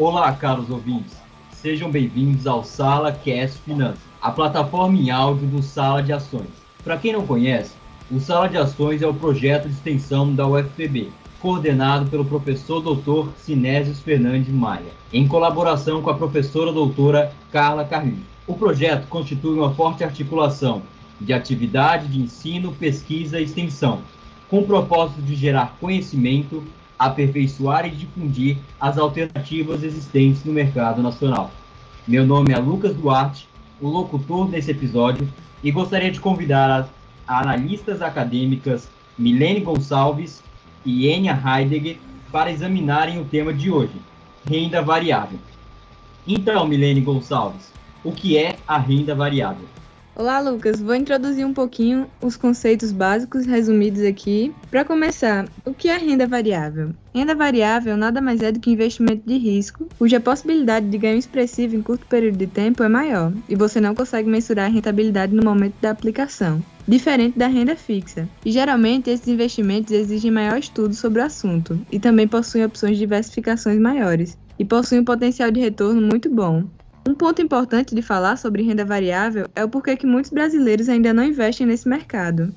Olá, caros ouvintes. Sejam bem-vindos ao Sala Cast Finanças, a plataforma em áudio do Sala de Ações. Para quem não conhece, o Sala de Ações é o projeto de extensão da UFPB, coordenado pelo professor Dr. Sinésios Fernandes Maia, em colaboração com a professora doutora Carla Carlinhos. O projeto constitui uma forte articulação de atividade de ensino, pesquisa e extensão, com o propósito de gerar conhecimento, aperfeiçoar e difundir as alternativas existentes no mercado nacional. Meu nome é Lucas Duarte, o locutor desse episódio, e gostaria de convidar as analistas acadêmicas Milene Gonçalves e Enya Heidegger para examinarem o tema de hoje, renda variável. Então, Milene Gonçalves, o que é a renda variável? Olá, Lucas. Vou introduzir um pouquinho os conceitos básicos resumidos aqui. Para começar, o que é renda variável? Renda variável nada mais é do que investimento de risco, cuja possibilidade de ganho expressivo em curto período de tempo é maior, e você não consegue mensurar a rentabilidade no momento da aplicação, diferente da renda fixa. E geralmente esses investimentos exigem maior estudo sobre o assunto, e também possuem opções de diversificações maiores, e possuem um potencial de retorno muito bom. Um ponto importante de falar sobre renda variável é o porquê que muitos brasileiros ainda não investem nesse mercado.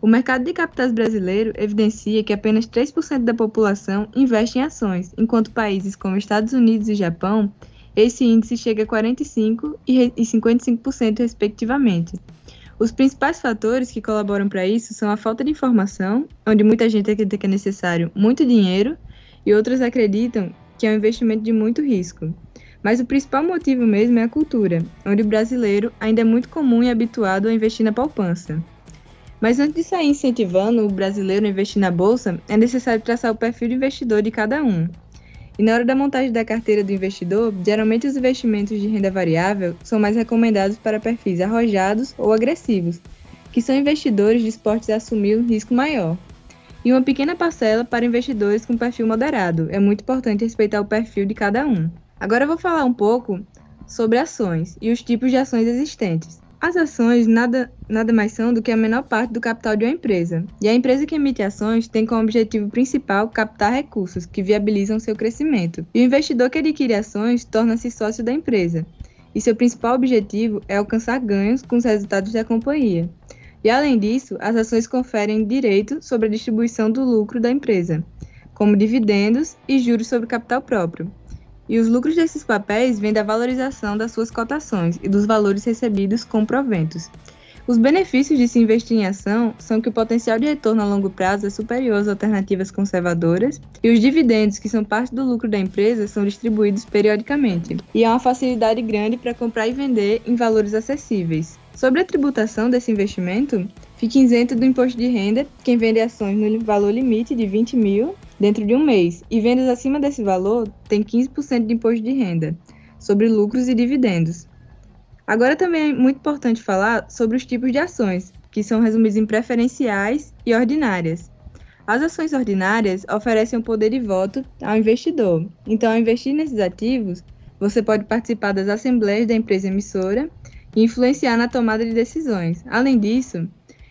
O mercado de capitais brasileiro evidencia que apenas 3% da população investe em ações, enquanto países como Estados Unidos e Japão, esse índice chega a 45% e 55%, respectivamente. Os principais fatores que colaboram para isso são a falta de informação, onde muita gente acredita que é necessário muito dinheiro e outros acreditam que é um investimento de muito risco. Mas o principal motivo mesmo é a cultura, onde o brasileiro ainda é muito comum e habituado a investir na poupança. Mas antes de sair incentivando o brasileiro a investir na bolsa, é necessário traçar o perfil de investidor de cada um. E na hora da montagem da carteira do investidor, geralmente os investimentos de renda variável são mais recomendados para perfis arrojados ou agressivos, que são investidores dispostos a assumir um risco maior. E uma pequena parcela para investidores com perfil moderado. É muito importante respeitar o perfil de cada um. Agora eu vou falar um pouco sobre ações e os tipos de ações existentes. As ações nada, nada mais são do que a menor parte do capital de uma empresa, e a empresa que emite ações tem como objetivo principal captar recursos que viabilizam seu crescimento. E o investidor que adquire ações torna-se sócio da empresa, e seu principal objetivo é alcançar ganhos com os resultados da companhia. E além disso, as ações conferem direito sobre a distribuição do lucro da empresa, como dividendos e juros sobre capital próprio e os lucros desses papéis vêm da valorização das suas cotações e dos valores recebidos com proventos. Os benefícios de se investir em ação são que o potencial de retorno a longo prazo é superior às alternativas conservadoras e os dividendos, que são parte do lucro da empresa, são distribuídos periodicamente. E há uma facilidade grande para comprar e vender em valores acessíveis. Sobre a tributação desse investimento, fica isento do imposto de renda quem vende ações no valor limite de 20 mil dentro de um mês, e vendas acima desse valor têm 15% de imposto de renda sobre lucros e dividendos. Agora também é muito importante falar sobre os tipos de ações, que são resumidos em preferenciais e ordinárias. As ações ordinárias oferecem o um poder de voto ao investidor. Então, ao investir nesses ativos, você pode participar das assembleias da empresa emissora e influenciar na tomada de decisões. Além disso,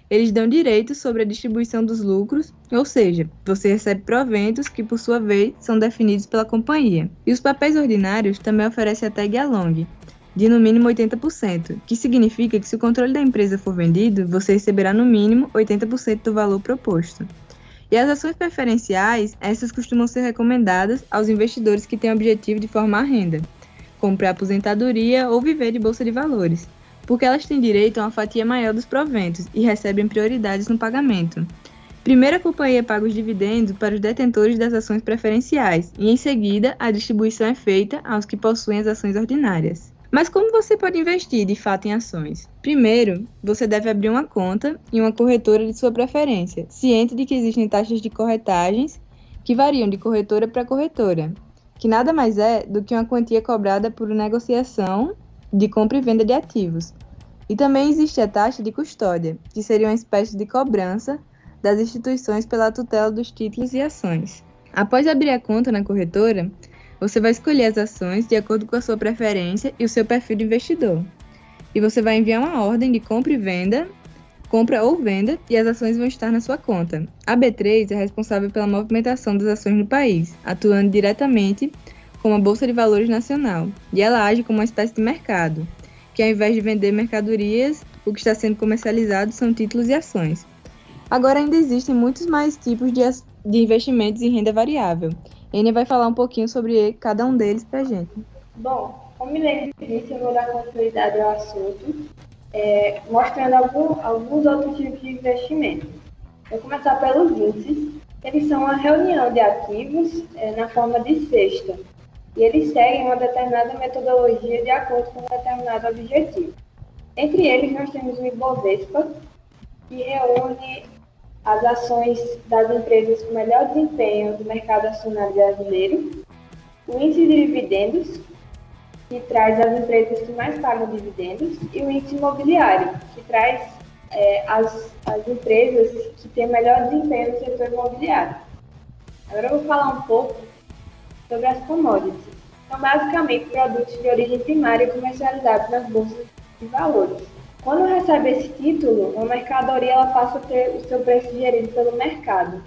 eles dão direitos sobre a distribuição dos lucros, ou seja, você recebe proventos que, por sua vez, são definidos pela companhia. E os papéis ordinários também oferecem a tag along, de no mínimo 80%, que significa que se o controle da empresa for vendido, você receberá no mínimo 80% do valor proposto. E as ações preferenciais, essas costumam ser recomendadas aos investidores que têm o objetivo de formar renda, comprar aposentadoria ou viver de bolsa de valores porque elas têm direito a uma fatia maior dos proventos e recebem prioridades no pagamento. Primeiro, a companhia paga os dividendos para os detentores das ações preferenciais e, em seguida, a distribuição é feita aos que possuem as ações ordinárias. Mas como você pode investir de fato em ações? Primeiro, você deve abrir uma conta em uma corretora de sua preferência, ciente de que existem taxas de corretagens que variam de corretora para corretora, que nada mais é do que uma quantia cobrada por negociação de compra e venda de ativos. E também existe a taxa de custódia, que seria uma espécie de cobrança das instituições pela tutela dos títulos e ações. Após abrir a conta na corretora, você vai escolher as ações de acordo com a sua preferência e o seu perfil de investidor. E você vai enviar uma ordem de compra e venda, compra ou venda, e as ações vão estar na sua conta. A B3 é responsável pela movimentação das ações no país, atuando diretamente como a Bolsa de Valores Nacional, e ela age como uma espécie de mercado, que ao invés de vender mercadorias, o que está sendo comercializado são títulos e ações. Agora ainda existem muitos mais tipos de, de investimentos em renda variável. Enia vai falar um pouquinho sobre cada um deles para a gente. Bom, como Milene disse, eu vou dar continuidade ao assunto, é, mostrando algum, alguns outros tipos de investimento. Vou começar pelos índices. Eles são uma reunião de ativos é, na forma de cesta, e eles seguem uma determinada metodologia de acordo com um determinado objetivo. Entre eles, nós temos o Ibovespa, que reúne as ações das empresas com melhor desempenho do mercado acionário brasileiro, o índice de dividendos, que traz as empresas que mais pagam dividendos, e o índice imobiliário, que traz é, as, as empresas que têm melhor desempenho no setor imobiliário. Agora eu vou falar um pouco sobre as commodities. São basicamente produtos de origem primária comercializados nas bolsas de valores. Quando recebe esse título, uma mercadoria ela passa a ter o seu preço gerido pelo mercado.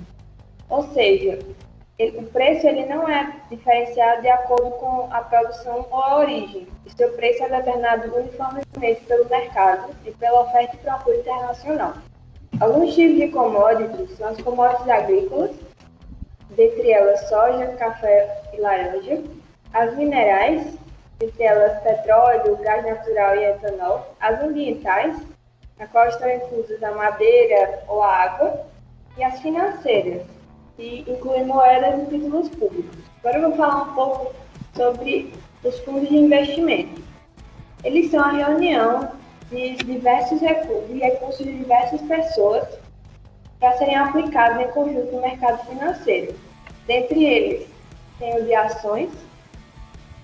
Ou seja, ele, o preço ele não é diferenciado de acordo com a produção ou a origem. O seu preço é determinado uniformemente pelo mercado e pela oferta e procura internacional. Alguns tipos de commodities são as commodities agrícolas, dentre elas soja, café laranja, as minerais, entre elas petróleo, gás natural e etanol, as ambientais, na qual estão inclusas a madeira ou a água, e as financeiras, que incluem moedas e títulos públicos. Agora eu vou falar um pouco sobre os fundos de investimento. Eles são a reunião de diversos recursos, de recursos de diversas pessoas para serem aplicados em conjunto no mercado financeiro. Dentre eles, tem o de ações,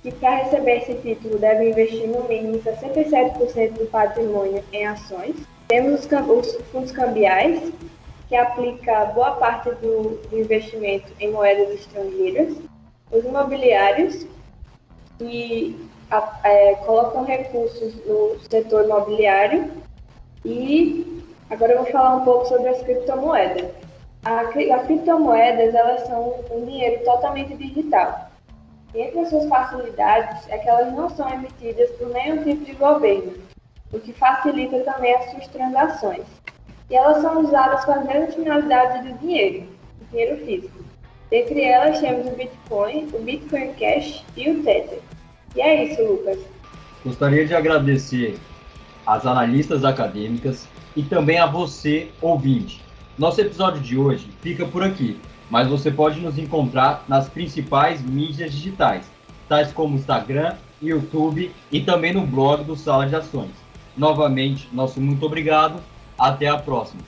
que para receber esse título deve investir no mínimo 67% do patrimônio em ações. Temos os, os fundos cambiais, que aplica boa parte do, do investimento em moedas estrangeiras. Os imobiliários, que a, é, colocam recursos no setor imobiliário. E agora eu vou falar um pouco sobre as criptomoedas. As criptomoedas elas são um dinheiro totalmente digital entre as suas facilidades é que elas não são emitidas por nenhum tipo de governo, o que facilita também as suas transações. E elas são usadas com as mesmas finalidades do dinheiro, o dinheiro físico. Dentre elas temos o Bitcoin, o Bitcoin Cash e o Tether. E é isso, Lucas. Gostaria de agradecer às analistas acadêmicas e também a você, ouvinte. Nosso episódio de hoje fica por aqui mas você pode nos encontrar nas principais mídias digitais, tais como Instagram, YouTube e também no blog do Sala de Ações. Novamente, nosso muito obrigado. Até a próxima.